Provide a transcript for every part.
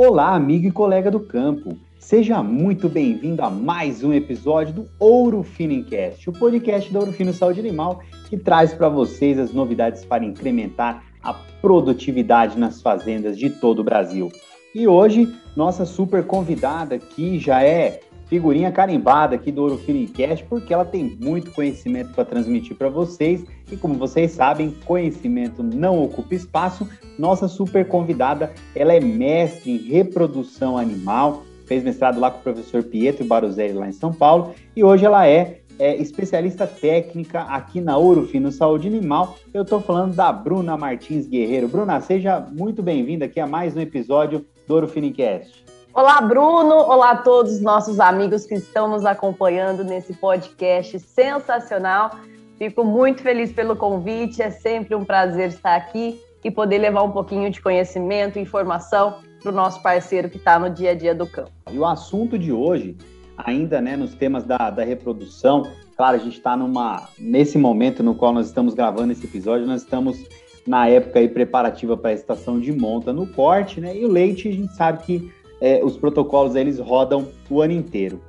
Olá, amigo e colega do campo. Seja muito bem-vindo a mais um episódio do Ouro Fino Encast, o podcast da Ouro Fino Saúde Animal, que traz para vocês as novidades para incrementar a produtividade nas fazendas de todo o Brasil. E hoje, nossa super convidada aqui já é figurinha carimbada aqui do Ouro Encast, porque ela tem muito conhecimento para transmitir para vocês. E como vocês sabem, conhecimento não ocupa espaço. Nossa super convidada, ela é mestre em reprodução animal, fez mestrado lá com o professor Pietro Baruzelli lá em São Paulo, e hoje ela é, é especialista técnica aqui na Ouro Fino Saúde Animal. Eu estou falando da Bruna Martins Guerreiro. Bruna, seja muito bem-vinda aqui a mais um episódio do Ouro Fino Encast. Olá, Bruno. Olá a todos os nossos amigos que estão nos acompanhando nesse podcast sensacional. Fico muito feliz pelo convite. É sempre um prazer estar aqui e poder levar um pouquinho de conhecimento e informação para o nosso parceiro que está no dia a dia do campo. E o assunto de hoje, ainda né, nos temas da, da reprodução, claro, a gente está numa nesse momento no qual nós estamos gravando esse episódio, nós estamos na época aí preparativa para a estação de monta no corte, né? E o leite a gente sabe que é, os protocolos eles rodam o ano inteiro.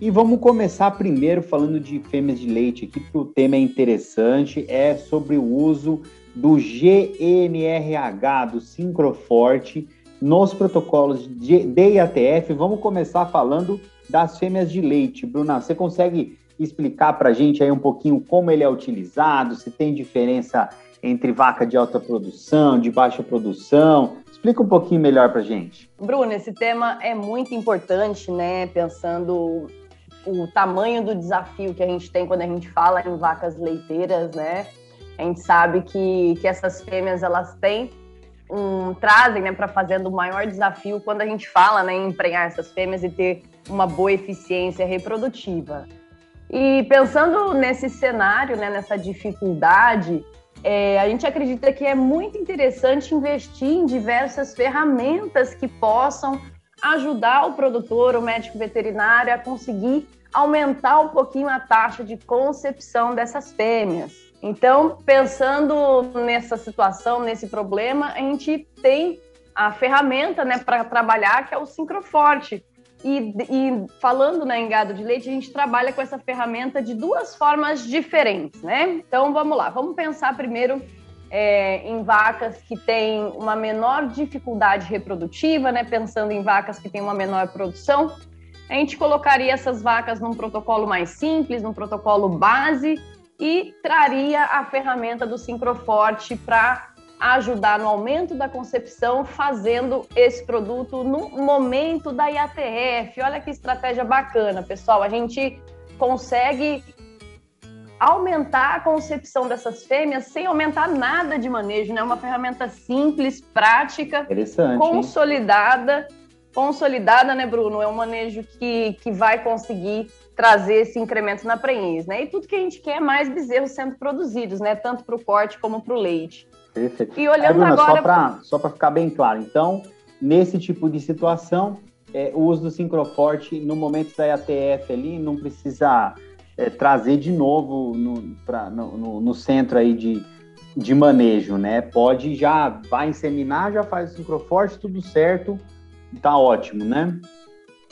E vamos começar primeiro falando de fêmeas de leite aqui, porque o tema é interessante, é sobre o uso do GNRH, do Sincroforte, nos protocolos de IATF. Vamos começar falando das fêmeas de leite. Bruna, você consegue explicar para a gente aí um pouquinho como ele é utilizado, se tem diferença entre vaca de alta produção, de baixa produção, Explica um pouquinho melhor para gente. Bruno, esse tema é muito importante, né? Pensando o tamanho do desafio que a gente tem quando a gente fala em vacas leiteiras, né? A gente sabe que, que essas fêmeas elas têm um trazem, né, para fazendo o maior desafio quando a gente fala, né, em emprenhar essas fêmeas e ter uma boa eficiência reprodutiva. E pensando nesse cenário, né, nessa dificuldade, é, a gente acredita que é muito interessante investir em diversas ferramentas que possam ajudar o produtor, o médico veterinário a conseguir aumentar um pouquinho a taxa de concepção dessas fêmeas. Então, pensando nessa situação, nesse problema, a gente tem a ferramenta né, para trabalhar, que é o Sincroforte, e, e, falando né, em gado de leite, a gente trabalha com essa ferramenta de duas formas diferentes, né? Então vamos lá, vamos pensar primeiro é, em vacas que têm uma menor dificuldade reprodutiva, né? Pensando em vacas que têm uma menor produção, a gente colocaria essas vacas num protocolo mais simples, num protocolo base, e traria a ferramenta do Sincroforte para ajudar no aumento da concepção, fazendo esse produto no momento da IATF. Olha que estratégia bacana, pessoal. A gente consegue aumentar a concepção dessas fêmeas sem aumentar nada de manejo, né? Uma ferramenta simples, prática, consolidada. Hein? Consolidada, né, Bruno? É um manejo que, que vai conseguir trazer esse incremento na prenhez, né? E tudo que a gente quer é mais bezerros sendo produzidos, né? Tanto para o corte como para o leite. Perfeito. E olhando Bruna, agora... Só para ficar bem claro, então, nesse tipo de situação, é, o uso do sincroforte no momento da IATF ali não precisa é, trazer de novo no, pra, no, no, no, centro aí de, de manejo, né? Pode já vai inseminar, já faz o sincroforte, tudo certo, tá ótimo, né?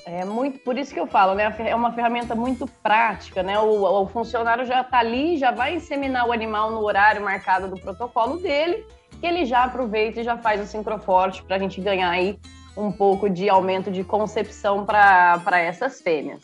É muito, por isso que eu falo, né? É uma ferramenta muito prática, né? O, o funcionário já está ali, já vai inseminar o animal no horário marcado do protocolo dele, que ele já aproveita e já faz o sincroforte para a gente ganhar aí um pouco de aumento de concepção para essas fêmeas.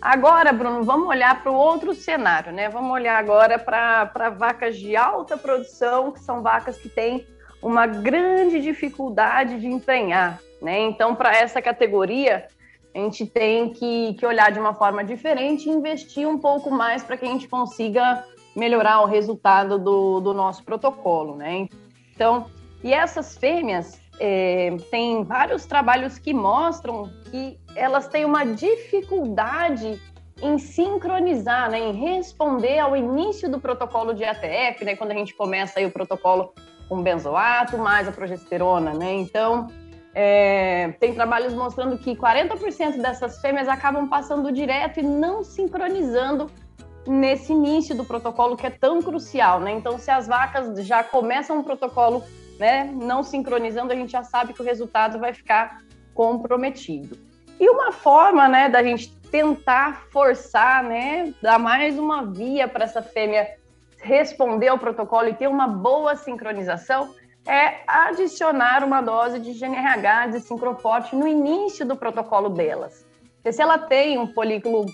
Agora, Bruno, vamos olhar para o outro cenário, né? Vamos olhar agora para vacas de alta produção, que são vacas que têm uma grande dificuldade de emprenhar, né? Então, para essa categoria, a gente tem que, que olhar de uma forma diferente e investir um pouco mais para que a gente consiga melhorar o resultado do, do nosso protocolo, né? Então, e essas fêmeas é, tem vários trabalhos que mostram que elas têm uma dificuldade em sincronizar, né, em responder ao início do protocolo de ATF, né, quando a gente começa aí o protocolo com benzoato mais a progesterona, né? Então, é, tem trabalhos mostrando que 40% dessas fêmeas acabam passando direto e não sincronizando nesse início do protocolo que é tão crucial, né? Então, se as vacas já começam um protocolo, né, não sincronizando, a gente já sabe que o resultado vai ficar comprometido. E uma forma, né, da gente tentar forçar, né, dar mais uma via para essa fêmea responder ao protocolo e ter uma boa sincronização é adicionar uma dose de GNRH de sincroforte no início do protocolo delas. Porque se ela tem um folículo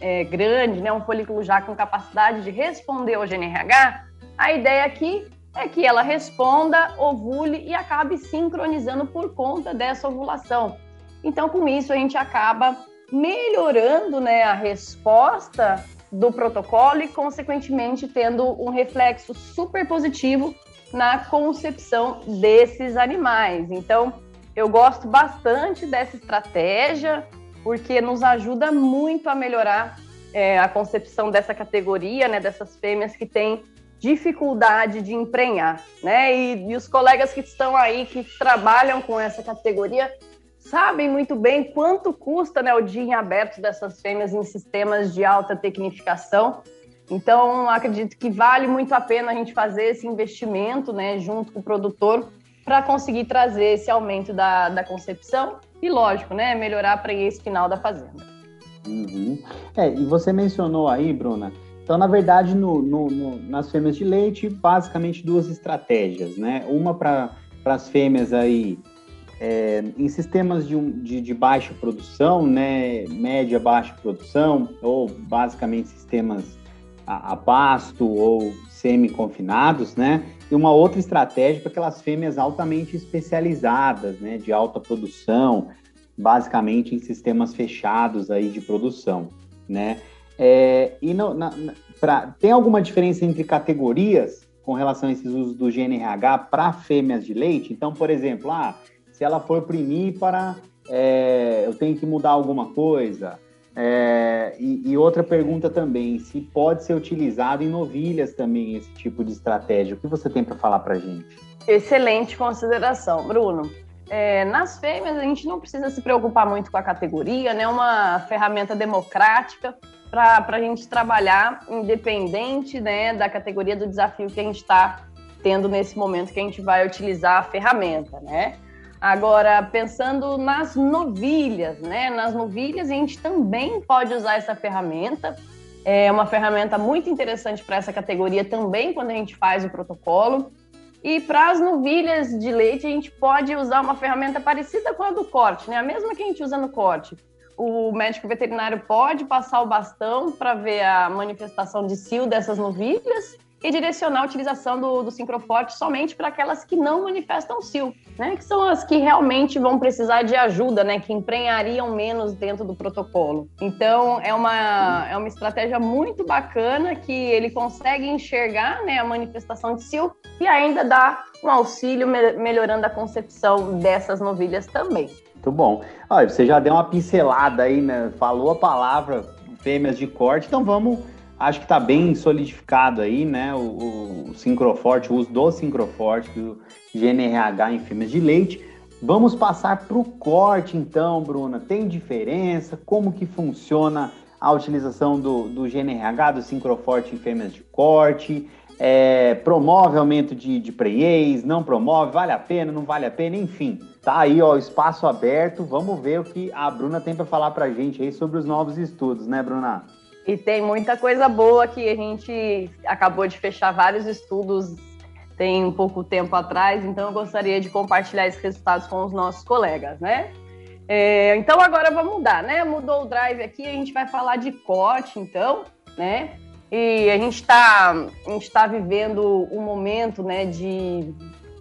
é, grande, né, um folículo já com capacidade de responder ao GNRH, a ideia aqui é que ela responda, ovule e acabe sincronizando por conta dessa ovulação. Então, com isso, a gente acaba melhorando né, a resposta do protocolo e, consequentemente, tendo um reflexo super positivo na concepção desses animais. Então, eu gosto bastante dessa estratégia, porque nos ajuda muito a melhorar é, a concepção dessa categoria, né, dessas fêmeas que têm dificuldade de emprenhar, né? E, e os colegas que estão aí, que trabalham com essa categoria, sabem muito bem quanto custa né, o dia em aberto dessas fêmeas em sistemas de alta tecnificação então, acredito que vale muito a pena a gente fazer esse investimento, né, junto com o produtor, para conseguir trazer esse aumento da, da concepção e, lógico, né, melhorar a prenhez final da fazenda. Uhum. É, e você mencionou aí, Bruna, então, na verdade, no, no, no, nas fêmeas de leite, basicamente duas estratégias, né? Uma para as fêmeas aí é, em sistemas de, de, de, baixa produção, né? Média, baixa produção, ou basicamente sistemas a, a pasto ou semi-confinados, né? E uma outra estratégia para aquelas fêmeas altamente especializadas, né? De alta produção, basicamente em sistemas fechados aí de produção, né? É, e no, na, pra, tem alguma diferença entre categorias com relação a esses usos do GNRH para fêmeas de leite? Então, por exemplo, ah, se ela for primípara, é, eu tenho que mudar alguma coisa. É, e, e, outra pergunta também, se pode ser utilizado em novilhas também esse tipo de estratégia. O que você tem para falar para gente? Excelente consideração, Bruno. É, nas fêmeas, a gente não precisa se preocupar muito com a categoria, né? Uma ferramenta democrática para a gente trabalhar independente né, da categoria do desafio que a gente está tendo nesse momento que a gente vai utilizar a ferramenta, né? Agora, pensando nas novilhas, né? Nas novilhas, a gente também pode usar essa ferramenta. É uma ferramenta muito interessante para essa categoria também, quando a gente faz o protocolo. E para as novilhas de leite, a gente pode usar uma ferramenta parecida com a do corte, né? A mesma que a gente usa no corte. O médico veterinário pode passar o bastão para ver a manifestação de cio dessas novilhas e direcionar a utilização do, do sincroforte somente para aquelas que não manifestam cio, né? Que são as que realmente vão precisar de ajuda, né? Que emprenhariam menos dentro do protocolo. Então, é uma, é uma estratégia muito bacana que ele consegue enxergar né, a manifestação de cio e ainda dá um auxílio me melhorando a concepção dessas novilhas também. Muito bom. Olha, você já deu uma pincelada aí, né? Falou a palavra fêmeas de corte, então vamos acho que está bem solidificado aí, né? O, o sincroforte, o uso do sincroforte, do GNRH em fêmeas de leite. Vamos passar para o corte, então, Bruna. Tem diferença? Como que funciona a utilização do, do GNRH, do sincroforte em fêmeas de corte? É, promove aumento de, de não promove, vale a pena, não vale a pena, enfim. Tá aí, ó, espaço aberto. Vamos ver o que a Bruna tem para falar para gente aí sobre os novos estudos, né, Bruna? E tem muita coisa boa que a gente acabou de fechar vários estudos tem um pouco tempo atrás, então eu gostaria de compartilhar esses resultados com os nossos colegas, né? É, então agora vamos mudar, né? Mudou o drive aqui, a gente vai falar de corte, então, né? E a gente está tá vivendo um momento, né, de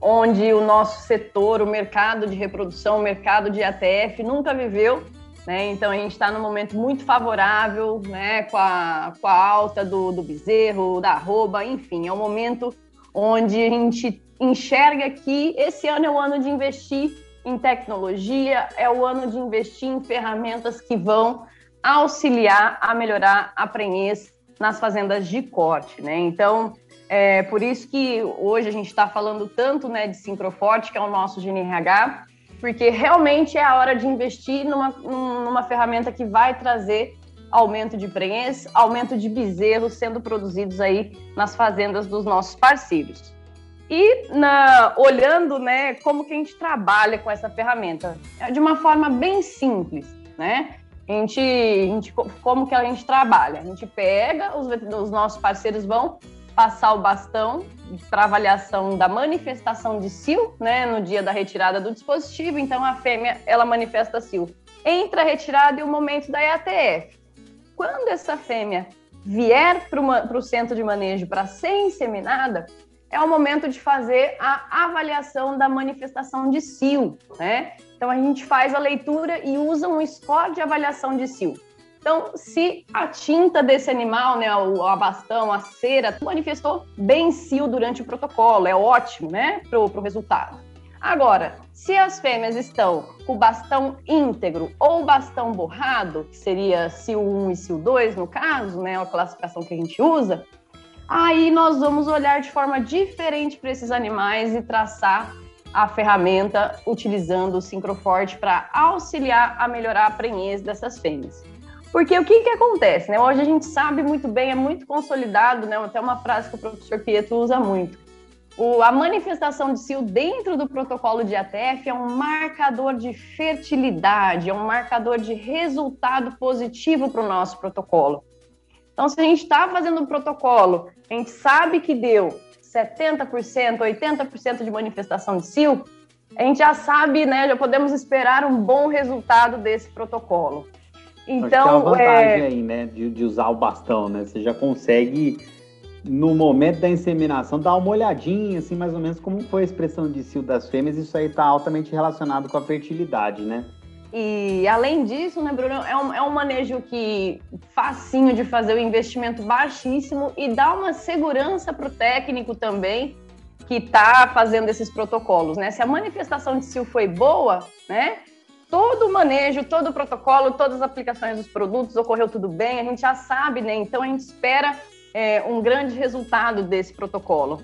onde o nosso setor, o mercado de reprodução, o mercado de ATF nunca viveu né? Então a gente está num momento muito favorável, né? com, a, com a alta do, do bezerro, da arroba, enfim, é um momento onde a gente enxerga que esse ano é o ano de investir em tecnologia, é o ano de investir em ferramentas que vão auxiliar a melhorar a prenhez nas fazendas de corte, né? Então, é por isso que hoje a gente está falando tanto né, de Sincroforte, que é o nosso GNRH, porque realmente é a hora de investir numa, numa ferramenta que vai trazer aumento de prenhez, aumento de bezerros sendo produzidos aí nas fazendas dos nossos parceiros. E na, olhando, né, como que a gente trabalha com essa ferramenta, é de uma forma bem simples, né? A gente, a gente como que a gente trabalha? A gente pega, os, os nossos parceiros vão passar o bastão para avaliação da manifestação de cio, né, no dia da retirada do dispositivo. Então a fêmea ela manifesta cio entre a retirada e o momento da EATF. Quando essa fêmea vier para o centro de manejo para ser inseminada, é o momento de fazer a avaliação da manifestação de cio, né? Então a gente faz a leitura e usa um score de avaliação de cio. Então, se a tinta desse animal, né, o abastão, a cera, manifestou bem cio durante o protocolo, é ótimo, né, para o resultado. Agora, se as fêmeas estão com o bastão íntegro ou bastão borrado, que seria cio 1 e cio 2 no caso, né, a classificação que a gente usa, aí nós vamos olhar de forma diferente para esses animais e traçar a ferramenta utilizando o sincroforte para auxiliar a melhorar a prenhez dessas fêmeas. Porque o que, que acontece? Né? Hoje a gente sabe muito bem, é muito consolidado, né? até uma frase que o professor Pietro usa muito. O, a manifestação de cio dentro do protocolo de ATF é um marcador de fertilidade, é um marcador de resultado positivo para o nosso protocolo. Então, se a gente está fazendo um protocolo, a gente sabe que deu 70%, 80% de manifestação de cio, a gente já sabe, né, já podemos esperar um bom resultado desse protocolo. Então, Acho que é uma vantagem é... aí, né, de, de usar o bastão, né? Você já consegue no momento da inseminação, dar uma olhadinha, assim, mais ou menos como foi a expressão de cio das fêmeas, isso aí está altamente relacionado com a fertilidade, né? E além disso, né, Bruno, é um, é um manejo que facinho de fazer, o investimento baixíssimo e dá uma segurança para o técnico também que está fazendo esses protocolos, né? Se a manifestação de cio foi boa, né? Todo o manejo, todo o protocolo, todas as aplicações dos produtos ocorreu tudo bem, a gente já sabe, né? Então a gente espera é, um grande resultado desse protocolo.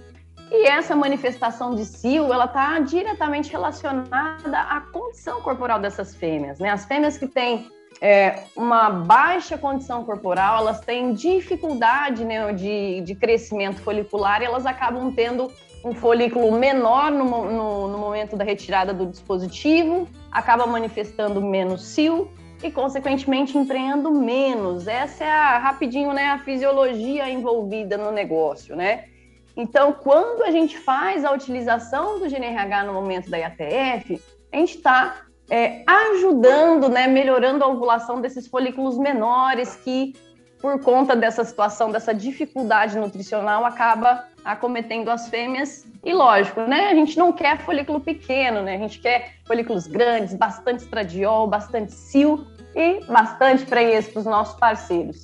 E essa manifestação de cio, ela está diretamente relacionada à condição corporal dessas fêmeas, né? As fêmeas que têm é, uma baixa condição corporal, elas têm dificuldade né, de, de crescimento folicular e elas acabam tendo um folículo menor no, no, no momento da retirada do dispositivo, acaba manifestando menos cio e, consequentemente, empreendendo menos. Essa é a, rapidinho, né, a fisiologia envolvida no negócio, né? Então, quando a gente faz a utilização do GNRH no momento da IATF, a gente está é, ajudando, né, melhorando a ovulação desses folículos menores que, por conta dessa situação, dessa dificuldade nutricional, acaba acometendo as fêmeas. E lógico, né, a gente não quer folículo pequeno, né, a gente quer folículos grandes, bastante estradiol, bastante sil e bastante prenhez para os nossos parceiros.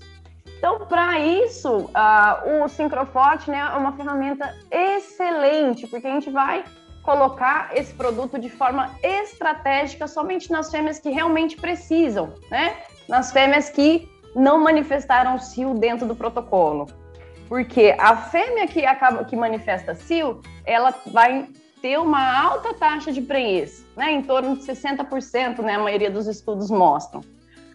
Então, para isso, uh, o Sincroforte né, é uma ferramenta excelente, porque a gente vai colocar esse produto de forma estratégica somente nas fêmeas que realmente precisam, né? Nas fêmeas que não manifestaram cio dentro do protocolo. Porque a fêmea que acaba que manifesta cio, ela vai ter uma alta taxa de prenhez, né? Em torno de 60%, né? A maioria dos estudos mostram.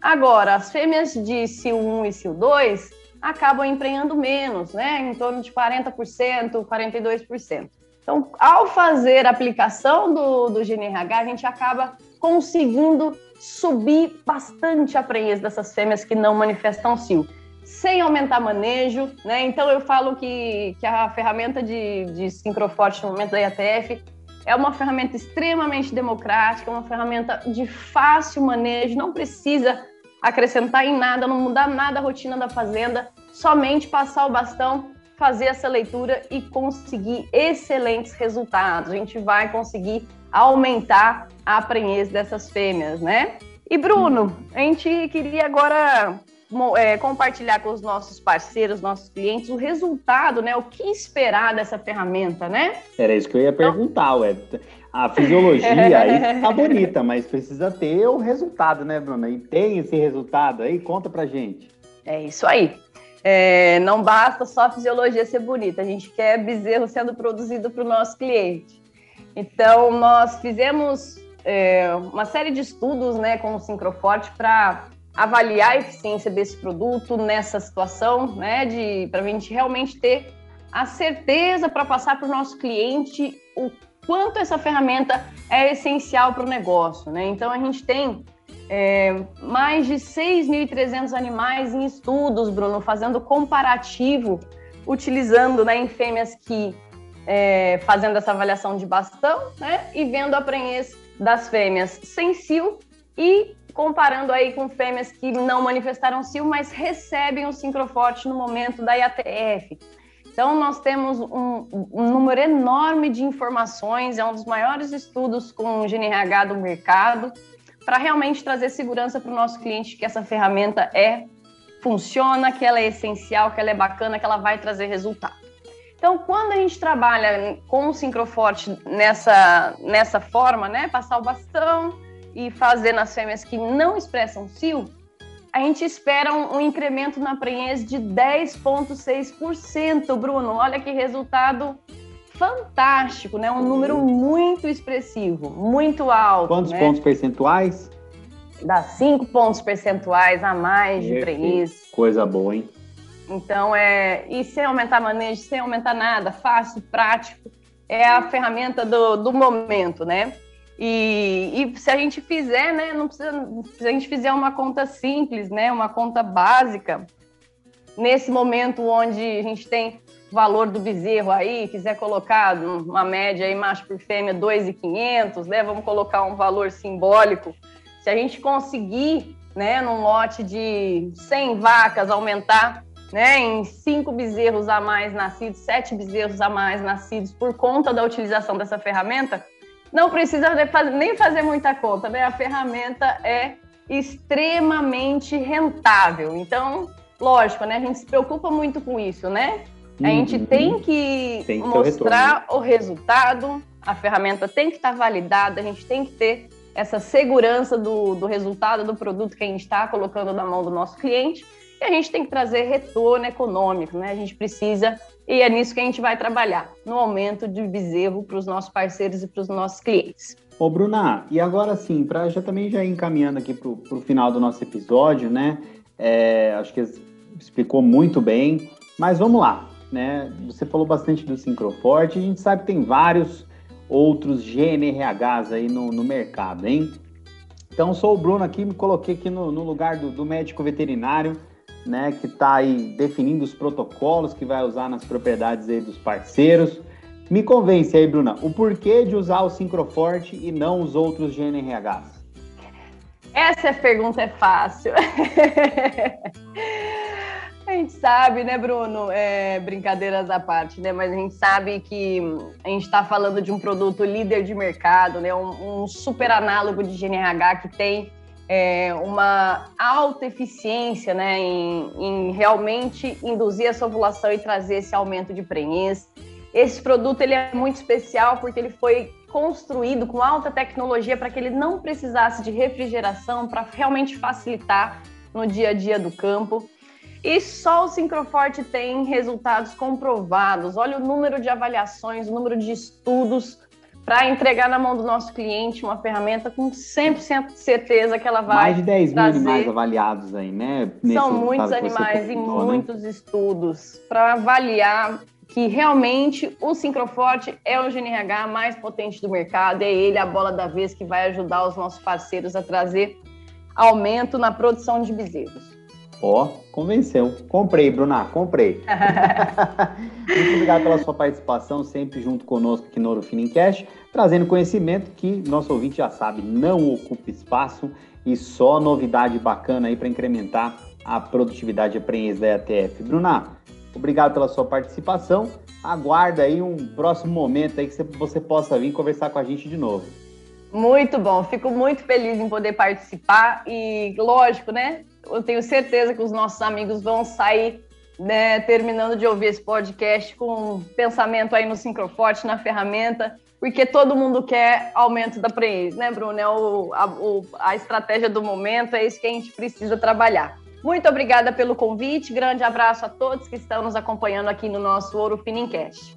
Agora, as fêmeas de CIL1 e CIL2 acabam emprenhando menos, né? Em torno de 40%, 42%. Então, ao fazer a aplicação do, do GNRH, a gente acaba conseguindo subir bastante a prenhez dessas fêmeas que não manifestam cio, sem aumentar manejo, né? Então, eu falo que, que a ferramenta de, de sincroforte no momento da IATF é uma ferramenta extremamente democrática, uma ferramenta de fácil manejo, não precisa acrescentar em nada, não mudar nada a rotina da fazenda, somente passar o bastão, fazer essa leitura e conseguir excelentes resultados. A gente vai conseguir aumentar a prenhez dessas fêmeas, né? E Bruno, a gente queria agora é, compartilhar com os nossos parceiros, nossos clientes, o resultado, né? O que esperar dessa ferramenta, né? Era isso que eu ia perguntar, ué. A fisiologia aí tá bonita, mas precisa ter o resultado, né, Bruna? E tem esse resultado aí? Conta pra gente. É isso aí. É, não basta só a fisiologia ser bonita, a gente quer bezerro sendo produzido para o nosso cliente. Então, nós fizemos é, uma série de estudos né, com o Sincroforte para avaliar a eficiência desse produto nessa situação, né, de para a gente realmente ter a certeza para passar para o nosso cliente o quanto essa ferramenta é essencial para o negócio, né? Então a gente tem é, mais de 6.300 animais em estudos, Bruno, fazendo comparativo, utilizando né, em fêmeas que é, fazendo essa avaliação de bastão, né? E vendo a prenhez das fêmeas sem cio e comparando aí com fêmeas que não manifestaram cio, mas recebem o sincroforte no momento da IATF. Então, nós temos um, um, número enorme de informações, é um dos maiores estudos com GNRH do mercado, para realmente trazer segurança para o nosso cliente que essa ferramenta é funciona, que ela é essencial, que ela é bacana, que ela vai trazer resultado. Então, quando a gente trabalha com o sincroforte nessa, nessa forma, né, passar o bastão, e fazer nas fêmeas que não expressam cio, a gente espera um, um incremento na prenhez de 10,6%, Bruno. Olha que resultado fantástico, né? Um número muito expressivo, muito alto. Quantos né? pontos percentuais? Dá 5 pontos percentuais a mais de prenhez. Coisa boa, hein? Então, é... e sem aumentar manejo, sem aumentar nada, fácil, prático, é a ferramenta do, do momento, né? E, e, se a gente fizer, né, não precisa, se a gente fizer uma conta simples, né, uma conta básica, nesse momento onde a gente tem valor do bezerro aí, quiser colocar uma média aí macho por fêmea 2.500, né, vamos colocar um valor simbólico. Se a gente conseguir, né, num lote de 100 vacas aumentar, né, em cinco bezerros a mais nascidos, sete bezerros a mais nascidos por conta da utilização dessa ferramenta, não precisa nem fazer muita conta, né? A ferramenta é extremamente rentável. Então, lógico, né? A gente se preocupa muito com isso, né? A gente uhum. tem que, tem que mostrar o, o, resultado, a ferramenta tem que estar validada, a gente tem que ter essa segurança do, do resultado do produto que a gente está colocando na mão do nosso cliente e a gente tem que trazer retorno econômico, né? A gente precisa e é nisso que a gente vai trabalhar, no aumento de bezerro para os nossos parceiros e para os nossos clientes. Ô, Bruna, e agora sim, para já também já encaminhando aqui para o final do nosso episódio, né? É, acho que explicou muito bem, mas vamos lá, né? Você falou bastante do Sincroforte, a gente sabe que tem vários outros GNRHs aí no, no mercado, hein? Então, sou o Bruno aqui, me coloquei aqui no, no lugar do, do médico veterinário né, que está aí definindo os protocolos que vai usar nas propriedades aí dos parceiros. Me convence aí, Bruna, o porquê de usar o Sincroforte e não os outros GNRHs? Essa pergunta é fácil. a gente sabe, né, Bruno? É, brincadeiras à parte, né? Mas a gente sabe que a gente está falando de um produto líder de mercado, né? Um, um super análogo de GNRH que tem é, uma alta eficiência né, em, em, realmente induzir essa ovulação e trazer esse aumento de prenhez. Esse produto ele é muito especial porque ele foi construído com alta tecnologia para que ele não precisasse de refrigeração para realmente facilitar no dia a dia do campo. E só o Sincroforte tem resultados comprovados. Olha o número de avaliações, o número de estudos para entregar na mão do nosso cliente uma ferramenta com 100% de certeza que ela vai. Mais de 10 mil animais avaliados aí, né? São muitos animais e né? muitos né? estudos para avaliar que realmente o Sincroforte é o GNRH mais potente do mercado, é ele a bola da vez que vai ajudar os nossos parceiros a trazer aumento na produção de bezerros. Ó, convenceu. Comprei, Bruna, comprei. Muito obrigado pela sua participação, sempre junto conosco aqui no Ouro Finincast, trazendo conhecimento que nosso ouvinte já sabe, não ocupa espaço e só novidade bacana aí para incrementar a produtividade de aprendiz da ETF. Bruna, obrigado pela sua participação. Aguarda aí um próximo momento aí que você possa vir conversar com a gente de novo. Muito bom, fico muito feliz em poder participar e, lógico, né? Eu tenho certeza que os nossos amigos vão sair né, terminando de ouvir esse podcast com um pensamento aí no Sincroforte, na ferramenta, porque todo mundo quer aumento da preço, né, Bruno? É o, a, o, a estratégia do momento, é isso que a gente precisa trabalhar. Muito obrigada pelo convite, grande abraço a todos que estão nos acompanhando aqui no nosso Ouro Finincast.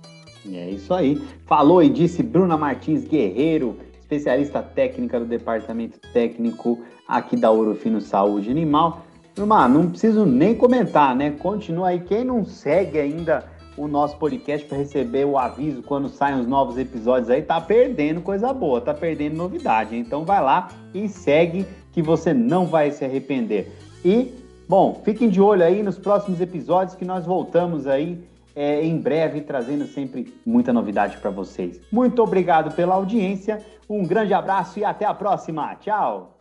É isso aí. Falou e disse Bruna Martins Guerreiro, especialista técnica do departamento técnico aqui da Orofino Saúde Animal. Turma, não preciso nem comentar, né? Continua aí. Quem não segue ainda o nosso podcast para receber o aviso quando saem os novos episódios aí, tá perdendo coisa boa, tá perdendo novidade. Então vai lá e segue que você não vai se arrepender. E, bom, fiquem de olho aí nos próximos episódios que nós voltamos aí é, em breve, trazendo sempre muita novidade para vocês. Muito obrigado pela audiência, um grande abraço e até a próxima. Tchau!